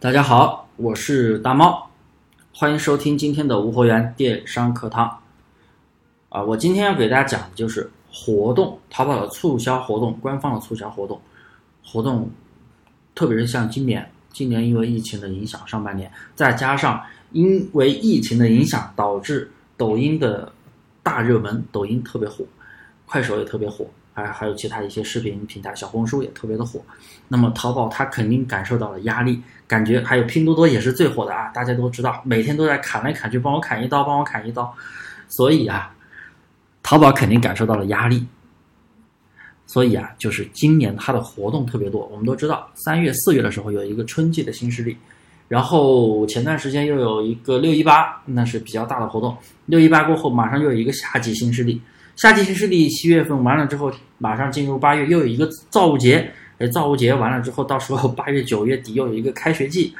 大家好，我是大猫，欢迎收听今天的无货源电商课堂。啊，我今天要给大家讲的就是活动，淘宝的促销活动，官方的促销活动，活动，特别是像今年，今年因为疫情的影响，上半年再加上因为疫情的影响，导致抖音的大热门，抖音特别火，快手也特别火。还还有其他一些视频平台，小红书也特别的火。那么淘宝它肯定感受到了压力，感觉还有拼多多也是最火的啊！大家都知道，每天都在砍来砍去，帮我砍一刀，帮我砍一刀。所以啊，淘宝肯定感受到了压力。所以啊，就是今年它的活动特别多。我们都知道，三月、四月的时候有一个春季的新势力，然后前段时间又有一个六一八，那是比较大的活动。六一八过后，马上又有一个夏季新势力。夏季新势力七月份完了之后，马上进入八月，又有一个造物节。哎，造物节完了之后，到时候八月九月底又有一个开学季，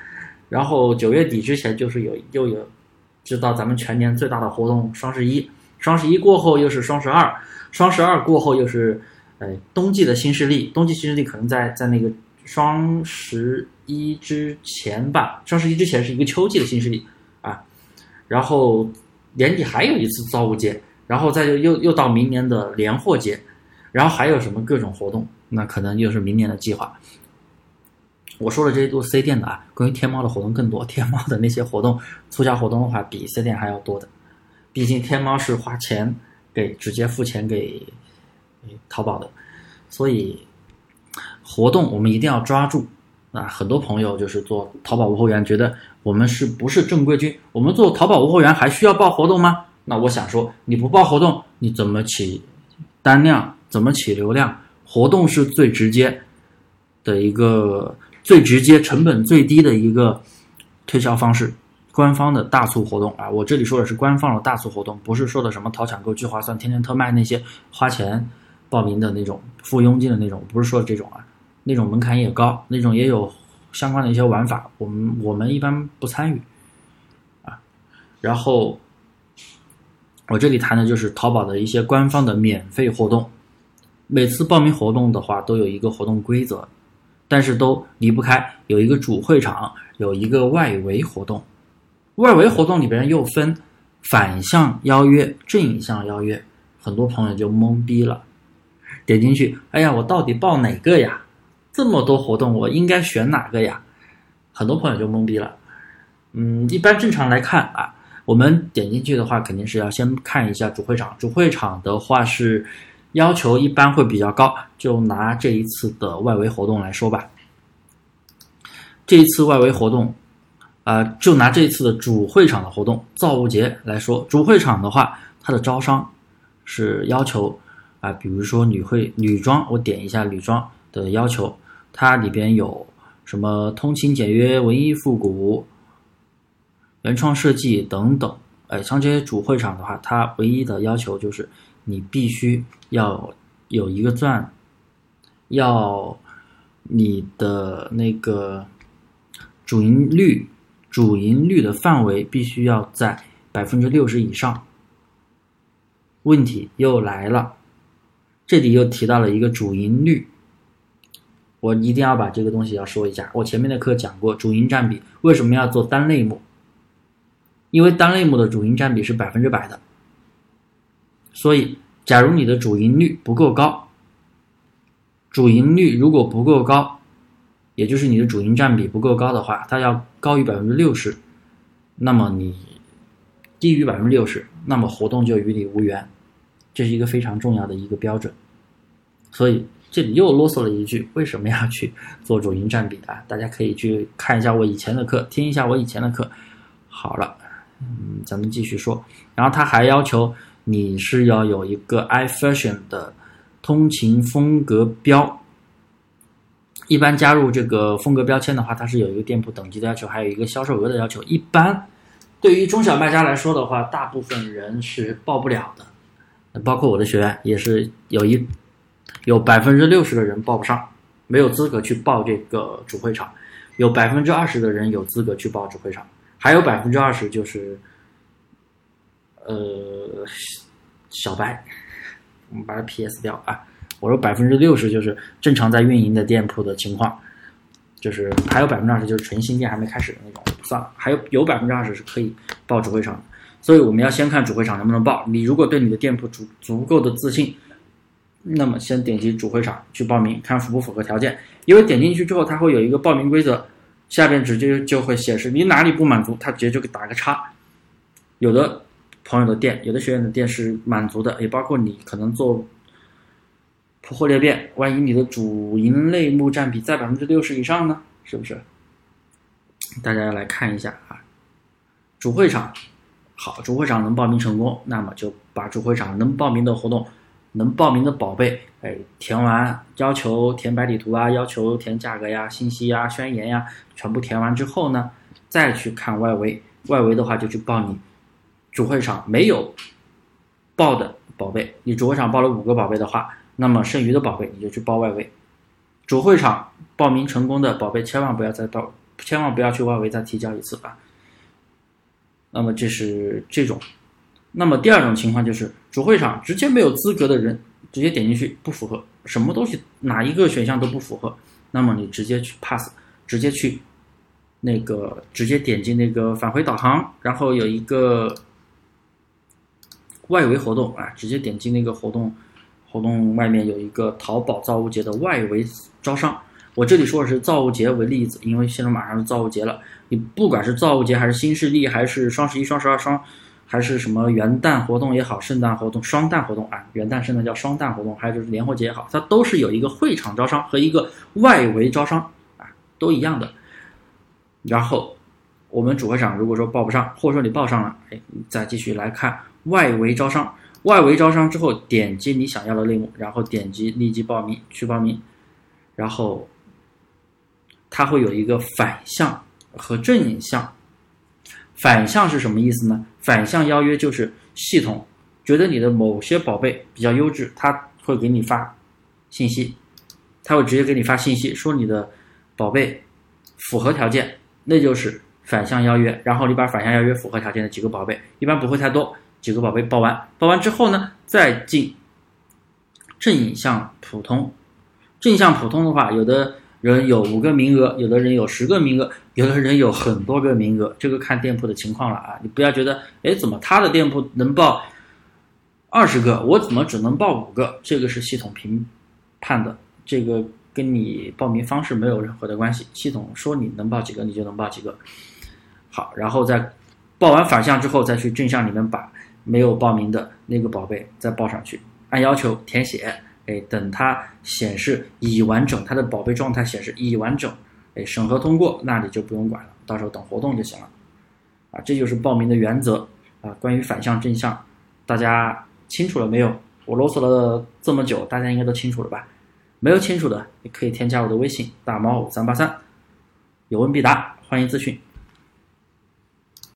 然后九月底之前就是有又有，知道咱们全年最大的活动双十一。双十一过后又是双十二，双十二过后又是，哎，冬季的新势力。冬季新势力可能在在那个双十一之前吧，双十一之前是一个秋季的新势力啊。然后年底还有一次造物节。然后再就又又到明年的年货节，然后还有什么各种活动，那可能又是明年的计划。我说的这些都是 C 店的啊，关于天猫的活动更多。天猫的那些活动促销活动的话，比 C 店还要多的。毕竟天猫是花钱给直接付钱给淘宝的，所以活动我们一定要抓住啊！很多朋友就是做淘宝无货源，觉得我们是不是正规军？我们做淘宝无货源还需要报活动吗？那我想说，你不报活动，你怎么起单量？怎么起流量？活动是最直接的一个、最直接、成本最低的一个推销方式。官方的大促活动啊，我这里说的是官方的大促活动，不是说的什么淘抢购、聚划算、天天特卖那些花钱报名的那种、付佣金的那种，不是说这种啊，那种门槛也高，那种也有相关的一些玩法，我们我们一般不参与啊，然后。我这里谈的就是淘宝的一些官方的免费活动，每次报名活动的话都有一个活动规则，但是都离不开有一个主会场，有一个外围活动。外围活动里边又分反向邀约、正向邀约，很多朋友就懵逼了，点进去，哎呀，我到底报哪个呀？这么多活动，我应该选哪个呀？很多朋友就懵逼了。嗯，一般正常来看啊。我们点进去的话，肯定是要先看一下主会场。主会场的话是要求一般会比较高，就拿这一次的外围活动来说吧。这一次外围活动，啊，就拿这一次的主会场的活动造物节来说，主会场的话，它的招商是要求啊，比如说女会女装，我点一下女装的要求，它里边有什么通勤简约、文艺复古。原创设计等等，哎，像这些主会场的话，它唯一的要求就是你必须要有一个钻，要你的那个主营率，主营率的范围必须要在百分之六十以上。问题又来了，这里又提到了一个主营率，我一定要把这个东西要说一下。我前面的课讲过主营占比，为什么要做单类目？因为单类目的主营占比是百分之百的，所以假如你的主营率不够高，主营率如果不够高，也就是你的主营占比不够高的话，它要高于百分之六十，那么你低于百分之六十，那么活动就与你无缘，这是一个非常重要的一个标准。所以这里又啰嗦了一句，为什么要去做主营占比啊？大家可以去看一下我以前的课，听一下我以前的课。好了。嗯，咱们继续说。然后他还要求你是要有一个 iFashion 的通勤风格标。一般加入这个风格标签的话，它是有一个店铺等级的要求，还有一个销售额的要求。一般对于中小卖家来说的话，大部分人是报不了的，包括我的学员也是有一有百分之六十的人报不上，没有资格去报这个主会场，有百分之二十的人有资格去报主会场。还有百分之二十就是，呃，小白，我们把它 PS 掉啊。我说百分之六十就是正常在运营的店铺的情况，就是还有百分之二十就是纯新店还没开始的那种，算了，还有有百分之二十是可以报主会场。所以我们要先看主会场能不能报。你如果对你的店铺足足够的自信，那么先点击主会场去报名，看符不符合条件。因为点进去之后，它会有一个报名规则，下边直接就会显示你哪里不满足，它直接就给打个叉。有的朋友的店，有的学员的店是满足的，也包括你可能做。铺货裂变，万一你的主营类目占比在百分之六十以上呢？是不是？大家来看一下啊，主会场好，主会场能报名成功，那么就把主会场能报名的活动、能报名的宝贝，哎，填完，要求填白底图啊，要求填价格呀、信息呀、宣言呀，全部填完之后呢，再去看外围，外围的话就去报你主会场没有报的宝贝，你主会场报了五个宝贝的话。那么剩余的宝贝你就去报外围，主会场报名成功的宝贝千万不要再报，千万不要去外围再提交一次啊。那么这是这种，那么第二种情况就是主会场直接没有资格的人直接点进去不符合，什么东西哪一个选项都不符合，那么你直接去 pass，直接去那个直接点击那个返回导航，然后有一个外围活动啊，直接点击那个活动。活动外面有一个淘宝造物节的外围招商，我这里说的是造物节为例子，因为现在马上是造物节了。你不管是造物节，还是新势力，还是双十一、双十二、双，还是什么元旦活动也好，圣诞活动、双旦活动啊，元旦、圣诞叫双旦活动，还有就是年货节也好，它都是有一个会场招商和一个外围招商啊，都一样的。然后我们主会场如果说报不上，或者说你报上了，哎，再继续来看外围招商。外围招商之后，点击你想要的类目，然后点击立即报名去报名，然后它会有一个反向和正向。反向是什么意思呢？反向邀约就是系统觉得你的某些宝贝比较优质，他会给你发信息，他会直接给你发信息说你的宝贝符合条件，那就是反向邀约。然后你把反向邀约符合条件的几个宝贝，一般不会太多。几个宝贝报完，报完之后呢，再进正向普通。正向普通的话，有的人有五个名额，有的人有十个名额，有的人有很多个名额，这个看店铺的情况了啊。你不要觉得，哎，怎么他的店铺能报二十个，我怎么只能报五个？这个是系统评判的，这个跟你报名方式没有任何的关系。系统说你能报几个，你就能报几个。好，然后再报完反向之后，再去正向里面把。没有报名的那个宝贝再报上去，按要求填写，哎，等它显示已完整，它的宝贝状态显示已完整，哎，审核通过，那你就不用管了，到时候等活动就行了，啊，这就是报名的原则啊。关于反向正向，大家清楚了没有？我啰嗦了这么久，大家应该都清楚了吧？没有清楚的，也可以添加我的微信大猫五三八三，有问必答，欢迎咨询。